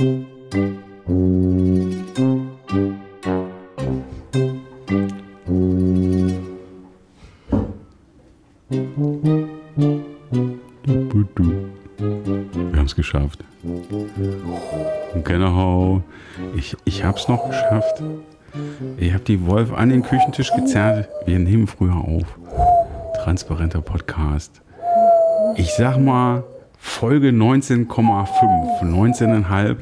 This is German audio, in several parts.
Wir haben es geschafft. Genau. Ich, ich habe es noch geschafft. Ich habe die Wolf an den Küchentisch gezerrt. Wir nehmen früher auf. Transparenter Podcast. Ich sag mal Folge 19,5, 19,5.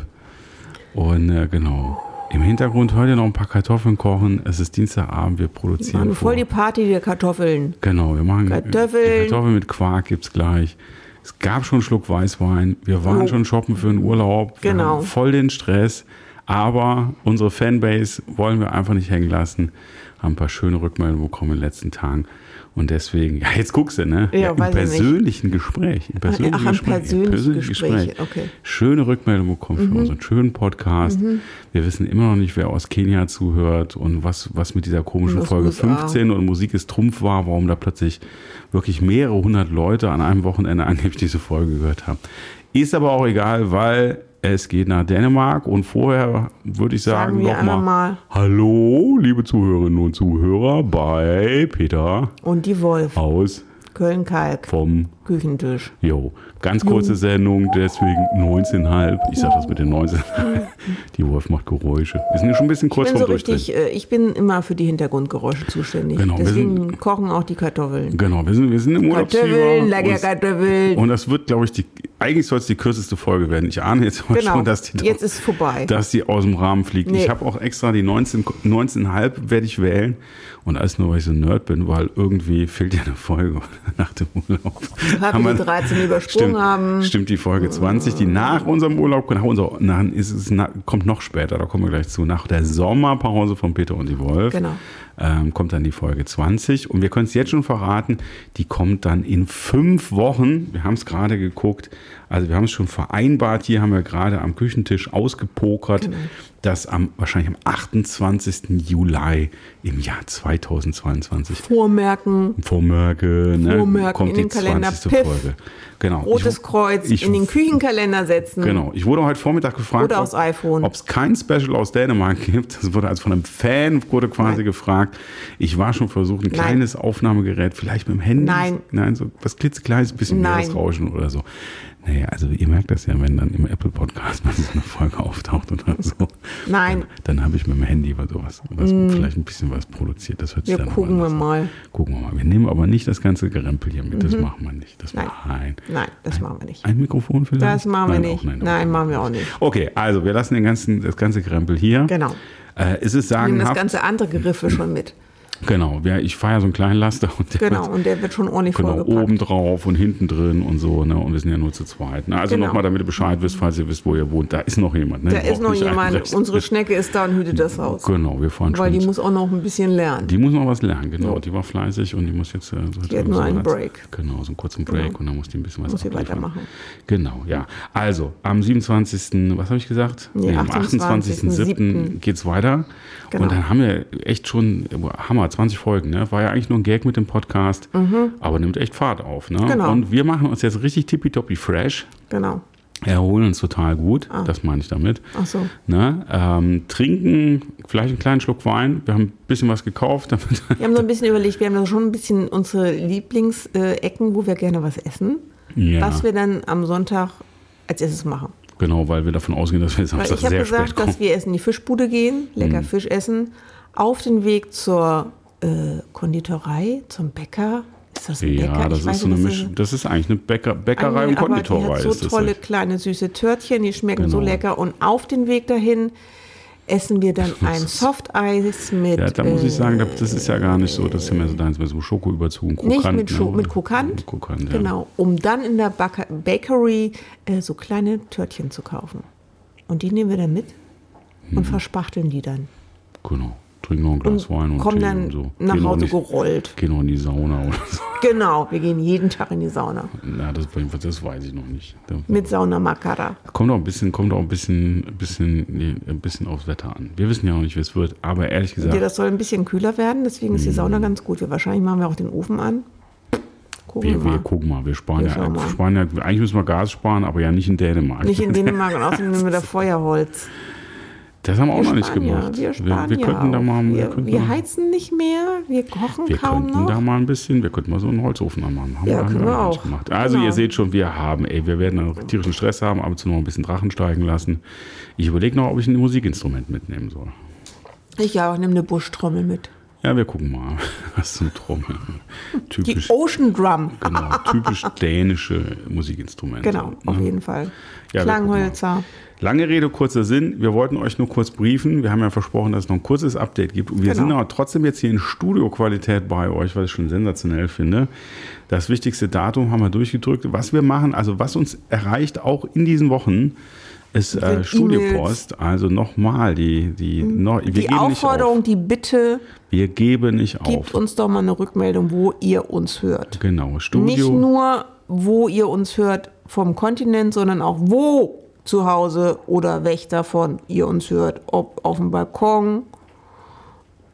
Und äh, genau. Im Hintergrund heute noch ein paar Kartoffeln kochen. Es ist Dienstagabend, wir produzieren. Machen voll vor. die Party der Kartoffeln. Genau, wir machen Kartoffeln. Kartoffeln mit Quark gibt's gleich. Es gab schon einen Schluck Weißwein. Wir waren Jo. schon shoppen für den Urlaub. Wir Genau. haben voll den Stress. Aber unsere Fanbase wollen wir einfach nicht hängen lassen. Haben ein paar schöne Rückmeldungen bekommen in den letzten Tagen. Und deswegen, ja, jetzt guckst du, ne? Ja, Im ich nicht. persönlichen Gespräch. Im persönlichen Ach, im Gespräch. im persönlichen persönlichen Gespräch, okay. Mhm. Schöne Rückmeldungen bekommen für unseren schönen Podcast. Wir wissen immer noch nicht, wer aus Kenia zuhört und was, was mit dieser komischen Folge USA. 15 und Musik ist Trumpf war, warum da plötzlich wirklich mehrere hundert Leute an einem Wochenende angeblich diese Folge gehört haben. Ist aber auch egal, weil es geht nach Dänemark und vorher würde ich sagen, Sagen wir noch einmal mal, mal. Hallo, liebe Zuhörerinnen und Zuhörer bei Peter Und die Wolf. aus Köln-Kalk. vom Küchentisch. Jo, ganz kurze Sendung, deswegen 19,5. Ich sag das mit den 19,5. Die Wolf macht Geräusche. Wir sind schon ein bisschen kurz Ich bin so richtig, äh, ich bin immer für die Hintergrundgeräusche zuständig. Genau, wir Deswegen kochen auch die Kartoffeln. Genau, wir sind, wir sind im Kartoffeln, Urlaubsfieber. lecker Kartoffeln. Und das wird, glaube ich, die, eigentlich soll es die kürzeste Folge werden. Ich ahne jetzt Genau, schon, dass die, jetzt ist vorbei. dass die aus dem Rahmen fliegt. Nee. Ich habe auch extra die 19 19,5 werde ich wählen. Und alles nur, weil ich so ein Nerd bin, weil irgendwie fehlt ja eine Folge nach dem Urlaub. Haben wir die 13 übersprungen stimmt, haben. Stimmt, die Folge 20, die nach unserem Urlaub, nach unser, nach, ist na, kommt noch später, da kommen wir gleich zu. Nach der Sommerpause von Peter und die Wolf Genau. Ähm, kommt dann die Folge 20. Und wir können es jetzt schon verraten, die kommt dann in fünf Wochen. Wir haben es gerade geguckt. Also wir haben es schon vereinbart. Hier haben wir gerade am Küchentisch ausgepokert, Genau. dass am wahrscheinlich am 28. Juli im Jahr 2022 Vormerken, Vormerke, ne, Vormerken kommt in die den Kalender, 20. Piff. Folge. Genau. rotes Ich- Kreuz ich- in den Küchenkalender setzen. Genau. Ich wurde heute Vormittag gefragt, ob es kein Special aus Dänemark gibt. Das wurde also von einem Fan wurde quasi Nein. gefragt. Ich war schon versucht, ein Nein. kleines Aufnahmegerät, vielleicht mit dem Handy. Nein. Nein, so was klitzekleines, bisschen Nein. Meeresrauschen oder so. Naja, also ihr merkt das ja, wenn dann im Apple Podcast mal so eine Folge auftaucht oder so. Nein. Dann, dann habe ich mit dem Handy was sowas, was, vielleicht ein bisschen was produziert. Das hört sich Wir dann gucken wir an. mal. Gucken wir mal. Wir nehmen aber nicht das ganze Gerempel hier mit. Das machen wir nicht. Das Mhm. Nein. Nein. Nein, das machen wir nicht. Ein Mikrofon vielleicht? Das machen wir Nein, nicht. nein, Nein, machen wir auch nicht. Okay, also wir lassen den ganzen, das ganze Krempel hier. Genau. Äh, es ist Wir nehmen das sagenhaft. ganze andere Geriffe schon mit. Genau, ich fahre ja so einen kleinen Laster und der Genau, wird und der wird schon ordentlich genau, vollgepackt. oben drauf und hinten drin und so, ne? Und wir sind ja nur zu zweit. Ne? Also Genau. nochmal, damit ihr Bescheid wisst, falls ihr wisst, wo ihr wohnt, da ist noch jemand. Ne? Da ist noch jemand, unsere Schnecke ist da und hütet das Haus. Genau, wir fahren Weil schon. die muss auch noch ein bisschen lernen. die muss noch was lernen, genau. Die war fleißig und die muss jetzt. Äh, so Die hat nur einen hat- Break. Genau, so einen kurzen Break und dann muss die ein bisschen was Muss sie weitermachen. Genau, ja. Also, am 27., was habe ich gesagt? Nee, am 28.07. 28.07. geht's weiter. Genau. Und dann haben wir echt schon, Hammer, 20 Folgen, ne? War ja eigentlich nur ein Gag mit dem Podcast, aber nimmt echt Fahrt auf, ne? Mhm. Genau. Und wir machen uns jetzt richtig tippitoppi fresh, Genau. erholen uns total gut, Ah. das meine ich damit. Ach so. Ne? Ähm, trinken, vielleicht einen kleinen Schluck Wein. Wir haben ein bisschen was gekauft, Wir haben so ein bisschen überlegt, wir haben da schon ein bisschen unsere Lieblingsecken, wo wir gerne was essen, Ja. was wir dann am Sonntag als erstes machen. Genau, weil wir davon ausgehen, dass wir Weil Samstag ich habe sehr spät gesagt, kommen. dass wir erst in die Fischbude gehen, lecker Fisch essen, auf den Weg zur äh, Konditorei, zum Bäcker. Ist das ein Bäcker? Ja, das Ich weiß ist so eine Mischung. Das ist eigentlich eine Bäcker, Bäckerei Eine, und aber Konditorei. Die hat so das tolle kleine süße Törtchen, die schmecken so Genau. lecker. Und auf den Weg dahin essen wir dann ein Softeis mit. Ja, da muss ich sagen, äh, das ist ja gar nicht so, das ist ja mehr so deins, mit so Schokoüberzug und Krokant. Nicht mit, Scho ne? mit Krokant. Mit Krokant, ja. Genau, um dann in der Baka Bakery äh, so kleine Törtchen zu kaufen. Und die nehmen wir dann mit Hm. und verspachteln die dann. Genau. Trinken noch ein Glas Wein und kommen Tee dann und so. nach Gehen Hause nicht, gerollt. Gehen noch in die Sauna oder so. Genau, wir gehen jeden Tag in die Sauna. Na, das, das weiß ich noch nicht. Mit Sauna Makara. kommt auch ein bisschen, kommt auch ein bisschen, bisschen, nee, ein bisschen aufs Wetter an. Wir wissen ja noch nicht, wie es wird, aber ehrlich gesagt, Ja, das soll ein bisschen kühler werden, deswegen ist die Hm. Sauna ganz gut. Wir wahrscheinlich machen wir auch den Ofen an. Gucken Wir, wir wir mal. gucken mal, wir sparen Wir ja, mal. sparen ja, eigentlich müssen wir Gas sparen, aber ja nicht in Dänemark. Nicht in Dänemark und außerdem nehmen wir da Feuerholz. Das haben wir auch noch nicht gemacht. Wir sparen wir, wir könnten da auch. mal, wir, wir, könnten wir heizen nicht mehr, wir kochen wir kaum könnten noch. da mal ein bisschen, wir könnten mal so einen Holzofen anmachen. Haben Ja, können wir auch. Gemacht. Also Genau. ihr seht schon, wir haben, ey, wir werden einen tierischen Stress haben, ab und zu noch ein bisschen Drachen steigen lassen. Ich überlege noch, ob ich ein Musikinstrument mitnehmen soll. Ich ja, ich nehme eine Buschtrommel mit. Ja, wir gucken mal. Was zum Trommeln. Die Ocean Drum. genau, typisch dänische Musikinstrumente. Genau, auf Ne? jeden Fall. Ja, Klanghölzer. Lange Rede, kurzer Sinn. Wir wollten euch nur kurz briefen. Wir haben ja versprochen, dass es noch ein kurzes Update gibt. Und wir Genau. sind aber trotzdem jetzt hier in Studioqualität bei euch, was ich schon sensationell finde. Das wichtigste Datum haben wir durchgedrückt. Was wir machen, also was uns erreicht, auch in diesen Wochen, ist äh, Studiopost. Also nochmal, die, die, noch, wir Die geben nicht auf. Aufforderung, die Bitte, Wir geben nicht gebt auf. uns doch mal eine Rückmeldung, wo ihr uns hört. Genau, Studio. Nicht nur, wo ihr uns hört vom Kontinent, sondern auch wo zu Hause oder weg davon ihr uns hört. Ob auf dem Balkon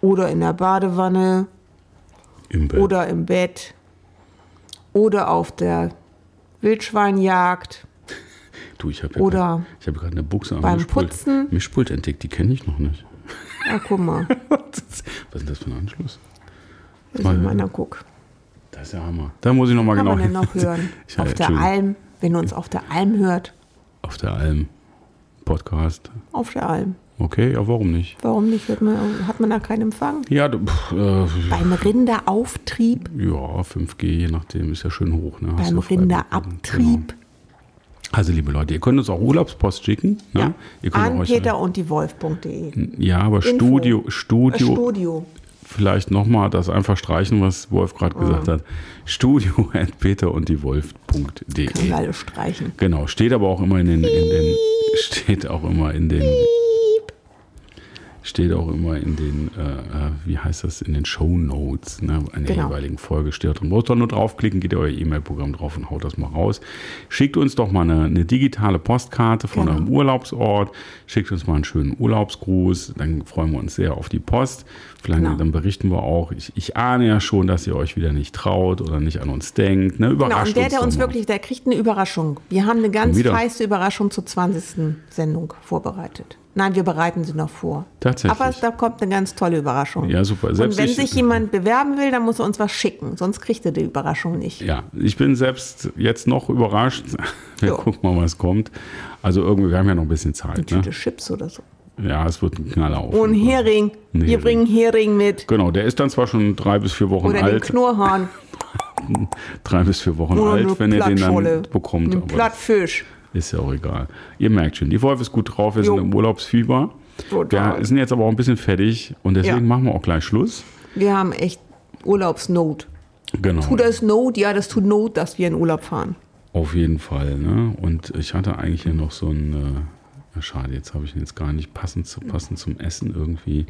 oder in der Badewanne im oder im Bett oder auf der Wildschweinjagd. Du, ich habe ja ich gerade eine Buchse am beim Mischpult, Putzen. Mischpult entdeckt, die kenne ich noch nicht. Ja, guck mal. Was ist denn das für ein Anschluss? Das ist meiner Guck. Das ist ja Hammer. Da muss ich noch mal Kann genau man denn noch hören? Ich, auf der. Alm, wenn du uns auf der Alm hört. Auf der Alm Podcast. Auf der Alm. Okay, ja, warum nicht? Warum nicht? Hört man, hat man da keinen Empfang? Ja, pff, äh, Beim Rinderauftrieb, ja, 5G, je nachdem, ist ja schön hoch. Ne? Beim Rinderabtrieb. Genau. Also, liebe Leute, ihr könnt uns auch Urlaubspost schicken. Ne? Ja. Ihr könnt An euch, Peter und die Wolf.de. ja, aber Info. Studio, Äh, Studio, Studio. vielleicht nochmal das einfach streichen, was Wolf gerade gesagt hat. Studio at peter und die Können wir Wolf.de. alle streichen. Genau, steht aber auch immer in den, in den steht auch immer in den steht auch immer in den, äh, wie heißt das, in den Show Notes, ne, in der Genau. jeweiligen Folge steht drin. Braucht doch nur draufklicken, geht ihr euer E-Mail-Programm drauf und haut das mal raus. Schickt uns doch mal eine, eine digitale Postkarte von Genau. eurem Urlaubsort, schickt uns mal einen schönen Urlaubsgruß, dann freuen wir uns sehr auf die Post. Vielleicht Genau. dann berichten wir auch. Ich, ich ahne ja schon, dass ihr euch wieder nicht traut oder nicht an uns denkt. Ne? Genau, Überrascht und der, uns der uns mal. wirklich, der kriegt eine Überraschung. Wir haben eine ganz feiste Überraschung zur 20. Sendung vorbereitet. Nein, wir bereiten sie noch vor. Tatsächlich. Aber da kommt eine ganz tolle Überraschung. Ja, super. Und Selbst wenn ich- sich jemand bewerben will, dann muss er uns was schicken. Sonst kriegt er die Überraschung nicht. Ja, ich bin selbst jetzt noch überrascht. Wir Ja. gucken mal, was kommt. Also irgendwie, wir haben ja noch ein bisschen Zeit. Ne? Tüte Chips oder so. Ja, es wird ein Knaller auf. Und. Hering. Ein Wir Hering. bringen Hering mit. Genau, der ist dann zwar schon drei bis vier Wochen Oder alt. Knurrhahn. Drei bis vier Wochen Oder alt, eine wenn ihr den dann bekommt. Ein Plattfisch. Ist ja auch egal. Ihr merkt schon, die Wolf ist gut drauf. Wir Jo. sind im Urlaubsfieber. Total. Wir sind jetzt aber auch ein bisschen fertig und deswegen Ja. machen wir auch gleich Schluss. Wir haben echt Urlaubsnot. Genau. Tut das Not? Ja, das tut Not, dass wir in Urlaub fahren. Auf jeden Fall. Ne? Und ich hatte eigentlich hier noch so ein. Na, schade, jetzt habe ich ihn jetzt gar nicht passend, zu, passend zum Essen irgendwie.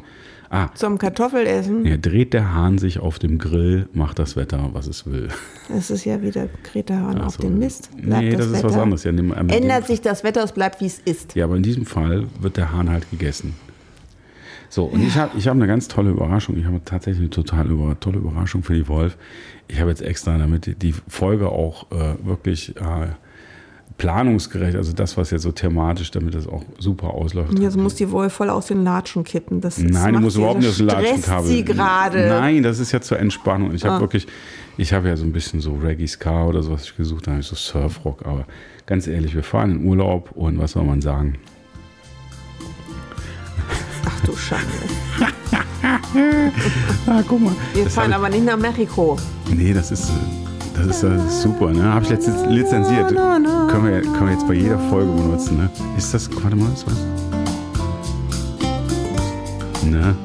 Ah, Zum Kartoffelessen. ja, dreht der Hahn sich auf dem Grill, macht das Wetter, was es will. Das ist ja wieder Greta Hahn auf Also, den Mist. Nee, das, ist was anderes. Ja, äh, mit dem- Ändert sich das Wetter, es bleibt wie es ist. Ja, aber in diesem Fall wird der Hahn halt gegessen. So, und ich habe ich hab eine ganz tolle Überraschung. Ich habe tatsächlich eine total über, tolle Überraschung für die Wolf. Ich habe jetzt extra, damit die- die Folge auch äh, wirklich äh, planungsgerecht, also das, was jetzt so thematisch, damit das auch super ausläuft. Und jetzt muss die Wolf voll aus den Latschen kippen. Das ist, Nein, du musst überhaupt nicht aus dem stresst Latschenkabel. sie gerade. Nein, das ist ja zur Entspannung. Ich habe Ah. wirklich, ich habe ja so ein bisschen so Reggae Ska oder so, was ich gesucht habe, so Surfrock. Aber ganz ehrlich, wir fahren in Urlaub und was soll man sagen? Ach du Schande. Ah, guck mal. Wir Das fahren aber nicht nach Mexiko. ich, nee, das ist, das ist, das ist super, ne? Habe ich letztens lizenziert. Können wir, können wir jetzt bei jeder Folge benutzen, ne? Ist das, warte mal, ist was? Ne?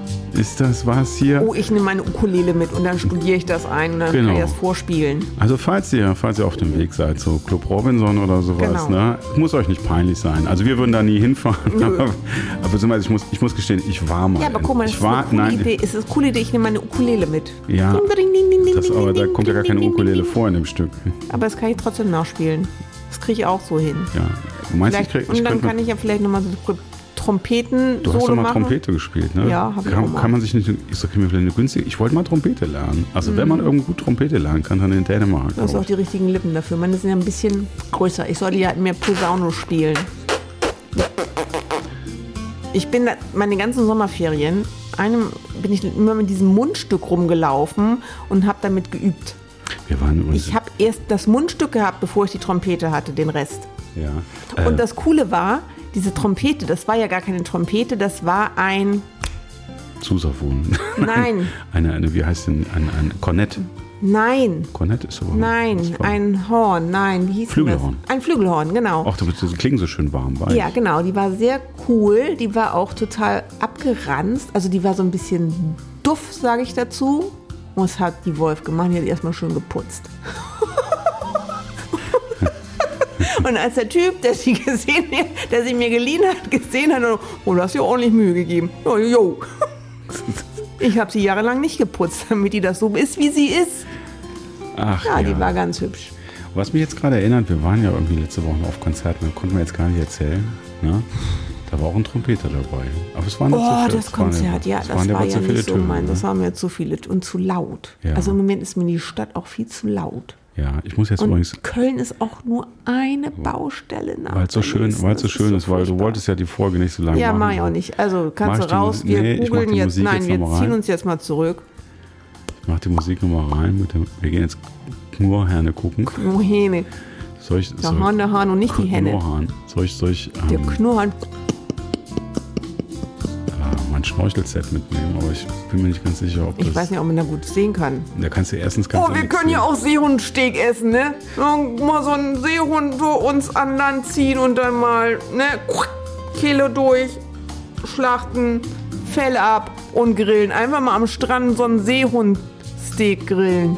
Ist das was hier? Oh, ich nehme meine Ukulele mit und dann studiere ich das ein und dann Genau. kann ich das vorspielen. Also falls ihr, falls ihr auf dem Weg seid, so Club Robinson oder sowas, Genau. ne, muss euch nicht peinlich sein. Also wir würden da nie hinfahren. Nö. Aber, ich muss, ich muss gestehen, ich war mal. Ja, aber guck mal, das ich ist eine coole nein, Idee. Es ist eine coole Idee, ich nehme meine Ukulele mit. Ja, das, aber da kommt ja gar keine Ukulele vor in dem Stück. Aber das kann ich trotzdem nachspielen. Das kriege ich auch so hin. Ja. Meinst, Vielleicht, ich, krieg, ich und dann kann ich ja vielleicht nochmal so Trompeten Du hast doch mal machen. Trompete gespielt, ne? Ja, hab ich kann, kann man sich nicht. Ich sag mir vielleicht eine günstige. Ich wollte mal Trompete lernen. Also, wenn Mhm. man irgendwo gut Trompete lernen kann, dann in Dänemark. Du hast auch die richtigen Lippen dafür. Meine sind ja ein bisschen größer. Ich sollte ja mehr Posaune spielen. Ich bin da, meine ganzen Sommerferien, einem bin ich immer mit diesem Mundstück rumgelaufen und habe damit geübt. ich. Wir waren übrigens. Ich habe erst das Mundstück gehabt, bevor ich die Trompete hatte, den Rest. ja. Und Äh, das Coole war, diese Trompete, das war ja gar keine Trompete, das war ein, Zusaphon. nein, eine, eine, wie heißt denn? Ein, ein Kornett. nein, Kornett ist aber. nein, ein Horn, nein, wie hieß Flügelhorn. das? Ein Flügelhorn, genau. Ach, das, klingen so schön warm. Weich. Ja, genau. Die war sehr cool. Die war auch total abgeranzt. Also die war so ein bisschen duff, sage ich dazu. Und das hat die Wolf gemacht. Die hat erstmal schön geputzt. Und als der Typ, der sie gesehen hat, der sie mir geliehen hat, gesehen hat, oh, du hast dir ordentlich Mühe gegeben. Jo, jo. Ich habe sie jahrelang nicht geputzt, damit die das so ist, wie sie ist. Ach, Ja, ja. die war ganz hübsch. Was mich jetzt gerade erinnert, wir waren ja irgendwie letzte Woche auf Konzerten, da konnten wir jetzt gar nicht erzählen. Ne? Da war auch ein Trompeter dabei. Aber es waren nicht so Oh, viele- das waren Konzert, ja, das waren war ja zu viele nicht so Töne, mein. Das ne? war mir zu viele und zu laut. Ja. Also im Moment ist mir die Stadt auch viel zu laut. Ja, ich muss jetzt Und übrigens, Köln ist auch nur eine Baustelle nach weil es so der schön, weil so schön ist, weil du wolltest ja die Folge nicht so lange Ja, machen. mach ich auch nicht. Also kannst du raus, wir nee, googeln jetzt. Musik Nein, jetzt wir ziehen uns jetzt mal zurück. Ich mach die Musik nochmal rein. Dem, wir gehen jetzt Knurrhähne gucken. Oh, Hähne. Soll ich, Der soll, Hahn, der Hahn und nicht die Henne. Knurrhahn. Soll ich, soll ich Der ähm, Knurrhahn. Mein Schnorchelset mitnehmen? Aber ich bin mir nicht ganz sicher, ob Ich das... weiß nicht, ob man da gut sehen kann. Da kannst du erstens... Kannst Oh, wir können ja auch Seehundsteak essen, ne? Mal so einen Seehund für uns an Land ziehen und dann mal, ne? Kehle durch, schlachten, Fell ab und grillen. Einfach mal am Strand so einen Seehundsteak grillen.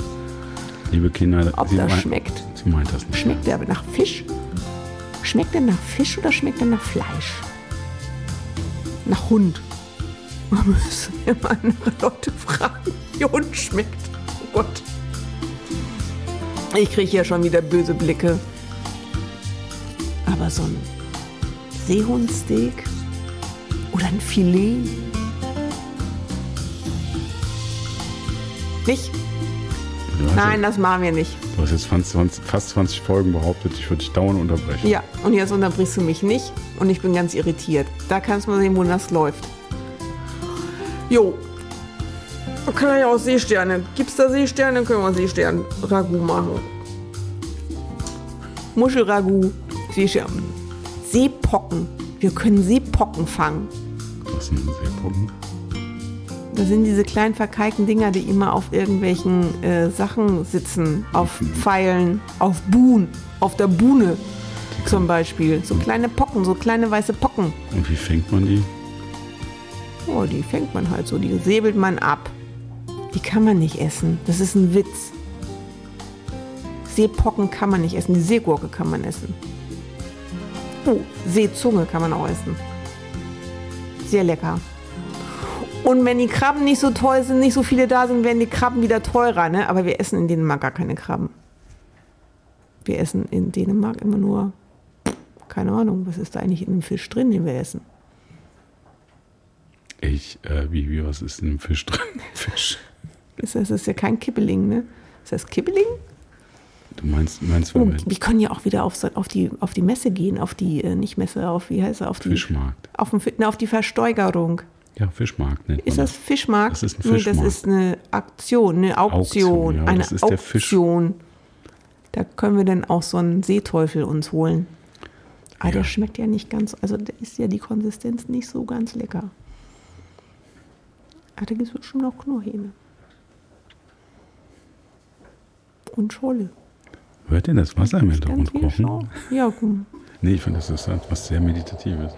Liebe Kinder, Ob sie, das schmeckt. sie meint das nicht. Schmeckt der aber nach Fisch? Schmeckt der nach Fisch oder schmeckt der nach Fleisch? Nach Hund. Man müsste immer andere Leute fragen, wie Hund schmeckt. Oh Gott. Ich kriege hier schon wieder böse Blicke. Aber so ein Seehundsteak oder ein Filet? Nicht? Hast Nein, das machen wir nicht. Du hast jetzt fast 20, fast 20 Folgen behauptet, ich würde dich dauernd unterbrechen. Ja, und jetzt unterbrichst du mich nicht und ich bin ganz irritiert. Da kannst du mal sehen, wo das läuft. Jo. Kann ja auch Seesterne. Gibt's da Seesterne? Können wir Seestern-Ragout machen. Muschelragout, Seestern. Seepocken. Wir können Seepocken fangen. Was sind denn Seepocken? Das sind diese kleinen verkalkten Dinger, die immer auf irgendwelchen äh, Sachen sitzen. Auf Pfeilen, auf Buhn, auf der Buhne zum Beispiel. So kleine Pocken, so kleine weiße Pocken. Und wie fängt man die? Oh, die fängt man halt so, die säbelt man ab. Die kann man nicht essen. Das ist ein Witz. Seepocken kann man nicht essen. Die Seegurke kann man essen. Oh, Seezunge kann man auch essen. Sehr lecker. Und wenn die Krabben nicht so toll sind, nicht so viele da sind, werden die Krabben wieder teurer, ne? Aber wir essen in Dänemark gar keine Krabben. Wir essen in Dänemark immer nur, keine Ahnung, was ist da eigentlich in dem Fisch drin, den wir essen? Ich, äh, wie, wie, was ist in dem Fisch drin? Fisch. Das ist ja kein Kibbeling, ne? Ist das Kibbeling? Du meinst, meinst Oh, wir können ja auch wieder auf, so- auf, die, auf die Messe gehen, auf die, äh, nicht Messe, auf, wie heißt er, auf die, Fischmarkt. auf, den, Fi- na, auf die Versteigerung. Ja, Fischmarkt nennt Ist das Fischmarkt? Das ist ein Nee, das Fischmarkt. ist eine Aktion, eine Auktion. Auktion, ja, eine das ist der Fisch- Auktion. Da können wir dann auch so einen Seeteufel uns holen. Aber Ja. der schmeckt ja nicht ganz, also da ist ja die Konsistenz nicht so ganz lecker. Da gibt es bestimmt noch Knurrhähne. Und Scholle. Hört ihr das Wasser im Hintergrund kochen? Ja, komm. Nee, ich finde, das ist etwas sehr Meditatives.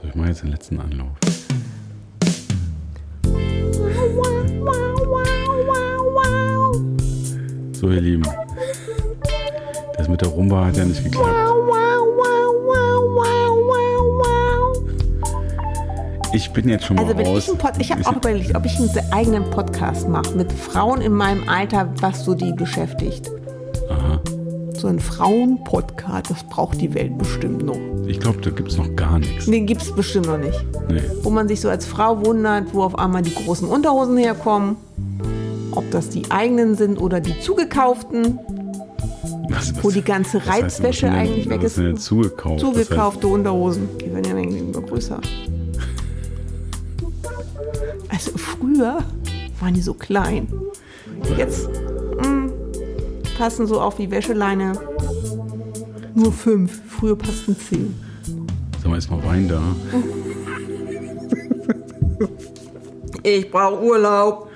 So, ich mache jetzt den letzten Anlauf. So, ihr Lieben. Das mit der Rumba hat ja nicht geklappt. Ich bin jetzt schon mal Also raus. ich Pod ich habe auch überlegt, ob ich einen eigenen Podcast mache mit Frauen in meinem Alter, was so die beschäftigt. Aha. so ein Frauen-Podcast, das braucht die Welt bestimmt noch. Ich glaube, da gibt es noch gar nichts. Den gibt es bestimmt noch nicht. Nee. Wo man sich so als Frau wundert, wo auf einmal die großen Unterhosen herkommen. Ob das die eigenen sind oder die zugekauften, Was, was, wo die ganze heißt, Reizwäsche eigentlich weg ist. zugekauft? Zugekaufte Unterhosen. Die werden ja irgendwie immer größer. Also früher waren die so klein. Jetzt mm, passen so auf wie Wäscheleine nur fünf. Früher passten zehn. Sag mal, ist mal Wein da? Ich brauche Urlaub.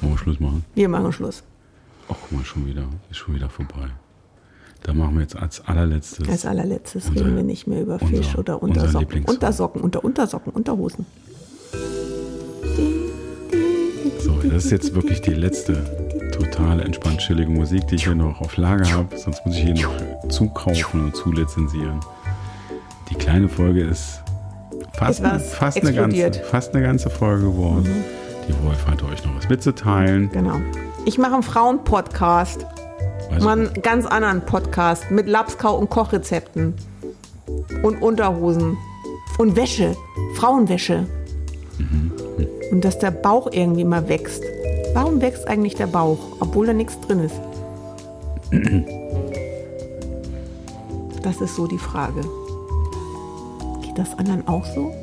Wollen wir Schluss machen? Wir machen Schluss. Ach, guck mal, schon wieder. Ist schon wieder vorbei. Da machen wir jetzt als allerletztes. Als allerletztes Unser- reden wir nicht mehr über unser- Fisch oder unser Untersocken. Lieblingssong. Untersocken, unter Untersocken, Unterhosen. Das ist jetzt wirklich die letzte totale entspannt chillige Musik, die ich hier noch auf Lager habe. Sonst muss ich hier noch zukaufen und zulizenzieren. Die kleine Folge ist fast, fast, eine, ganze. Mhm. fast eine ganze Folge geworden. Die Wolf hat euch noch was mitzuteilen. Genau. Ich mache einen Frauen-Podcast. Also, Mal einen ganz anderen Podcast mit Lapskau und Kochrezepten. Und Unterhosen. Und Wäsche. Frauenwäsche. Und dass der Bauch irgendwie mal wächst. Warum wächst eigentlich der Bauch, obwohl da nichts drin ist? Das ist so die Frage. Geht das anderen auch so?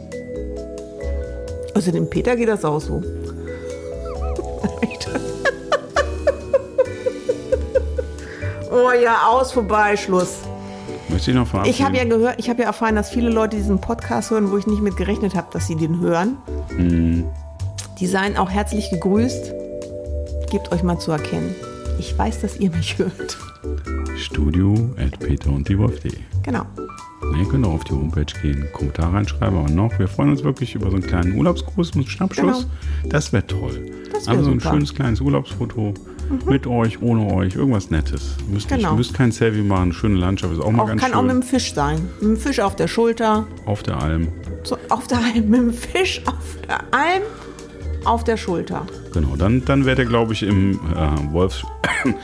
Also dem Peter geht das auch so. oh ja, aus, vorbei, Schluss. möchte ich noch verabschieden? Ich habe ja gehört, ich habe ja erfahren, dass viele Leute diesen Podcast hören, wo ich nicht mit gerechnet habe, dass sie den hören. Mhm. Die seien auch herzlich gegrüßt. Gebt euch mal zu erkennen. Ich weiß, dass ihr mich hört. Studio at peter und die Wolf.de. Genau. Ihr könnt auch auf die Homepage gehen, Kommentare reinschreiben, aber noch. Wir freuen uns wirklich über so einen kleinen Urlaubsgruß und Schnappschuss. Das wäre toll. Das wär also so ein super. Mhm. schönes kleines Urlaubsfoto mit euch, ohne euch, irgendwas Nettes. Ihr müsst, Genau. nicht, müsst kein Selfie machen, schöne Landschaft ist auch mal Auch, ganz kann schön. auch mit dem Fisch sein. Mit dem Fisch auf der Schulter. auf der Alm. So, auf der Alm. Mit dem Fisch auf der Alm. Auf der Schulter. Genau, dann, dann werdet ihr, glaube ich, im äh, Wolfs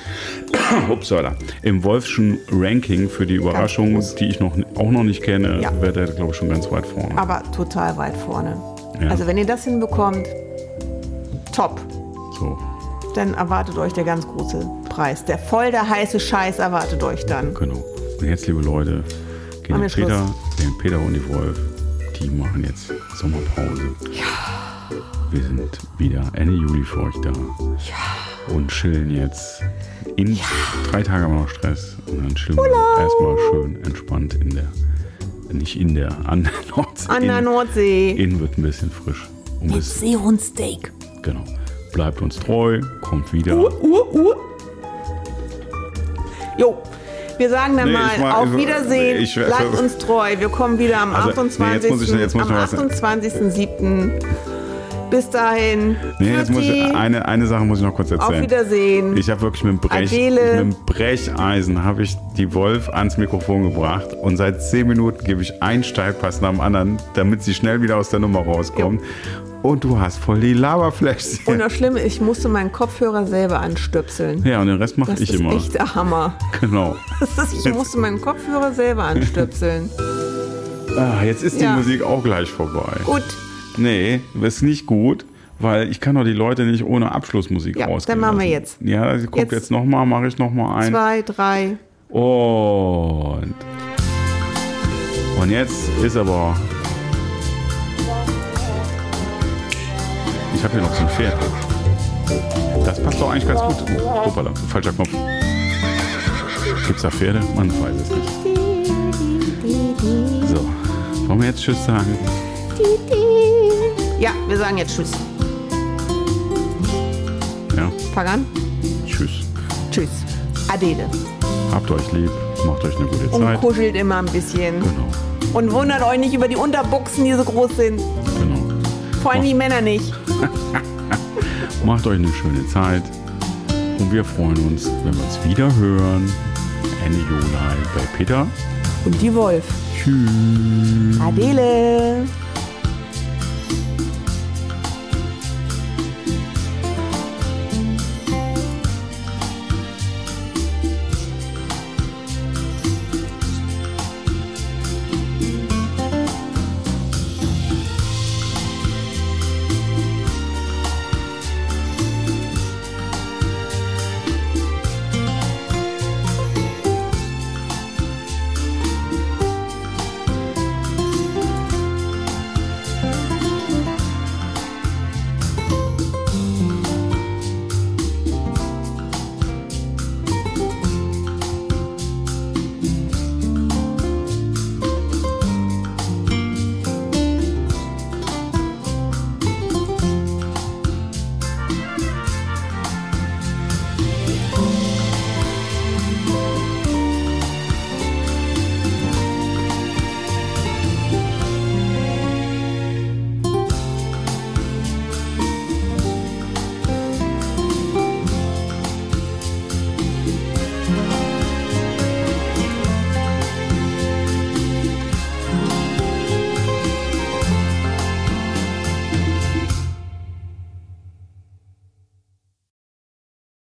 Upsala. im Wolfschen Ranking für die Überraschung, die ich noch, auch noch nicht kenne, Ja. werdet ihr, glaube ich, schon ganz weit vorne. Aber total weit vorne. Ja. Also wenn ihr das hinbekommt, top. So, Dann erwartet euch der ganz große Preis. Der voll der heiße Scheiß erwartet euch dann. genau. Und jetzt, liebe Leute, gehen Peter, den Peter und die Wolf, die machen jetzt Sommerpause. Wir sind wieder Ende Juli für euch da. Und chillen jetzt. In drei Tage haben wir noch Stress. Und dann chillen wir erstmal schön entspannt in der, nicht in der, an der Nordsee. An der Nordsee. Innen wird ein bisschen frisch. Und Mit Seehundsteak. genau. Bleibt uns treu, kommt wieder. Uh, uh, uh. Jo, wir sagen dann Nee, mal war- auf Wiedersehen. ich- Bleibt uns treu. Wir kommen wieder am Also, nee, 28. jetzt muss ich- jetzt muss am noch was- 28.07. Bis dahin. Nee, jetzt muss ich, eine, eine Sache muss ich noch kurz Auf erzählen. Wiedersehen. Ich habe wirklich mit dem, Brech, Adele. mit dem Brecheisen habe ich die Wolf ans Mikrofon gebracht und seit zehn Minuten gebe ich einen Steilpass nach dem anderen, damit sie schnell wieder aus der Nummer rauskommt. Und du hast voll die Und Laberfläschchen. das Schlimme, ist, ich musste meinen Kopfhörer selber anstöpseln. Ja, und den Rest mache Das ich ist immer. echt der Hammer. Genau. Das ist, ich musste meinen Kopfhörer selber anstöpseln. Ah, jetzt ist die Ja. Musik auch gleich vorbei. Gut, Nee, ist nicht gut, weil ich kann doch die Leute nicht ohne Abschlussmusik Ja, rausgehen dann machen wir jetzt. Ja, also guck Jetzt. jetzt, nochmal, mache ich nochmal ein. zwei, drei. Und. Und jetzt ist aber. Ich habe hier noch so ein Pferd. Das passt doch eigentlich ganz gut. Oh, hoppala, falscher Knopf. Gibt's da Pferde? Man weiß es nicht. So, wollen wir jetzt Tschüss sagen? Ja, wir sagen jetzt Tschüss. Ja, Fang an. Tschüss. Tschüss. Adele. Habt euch lieb, macht euch eine gute Und Zeit. kuschelt immer ein bisschen. Genau, Und wundert euch nicht über die Unterbuchsen, die so groß sind. genau. Vor allem die Männer nicht. Macht euch eine schöne Zeit. Und wir freuen uns, wenn wir uns wieder hören. Ende Juli bei Peter. Und die Wolf. Tschüss. Adele.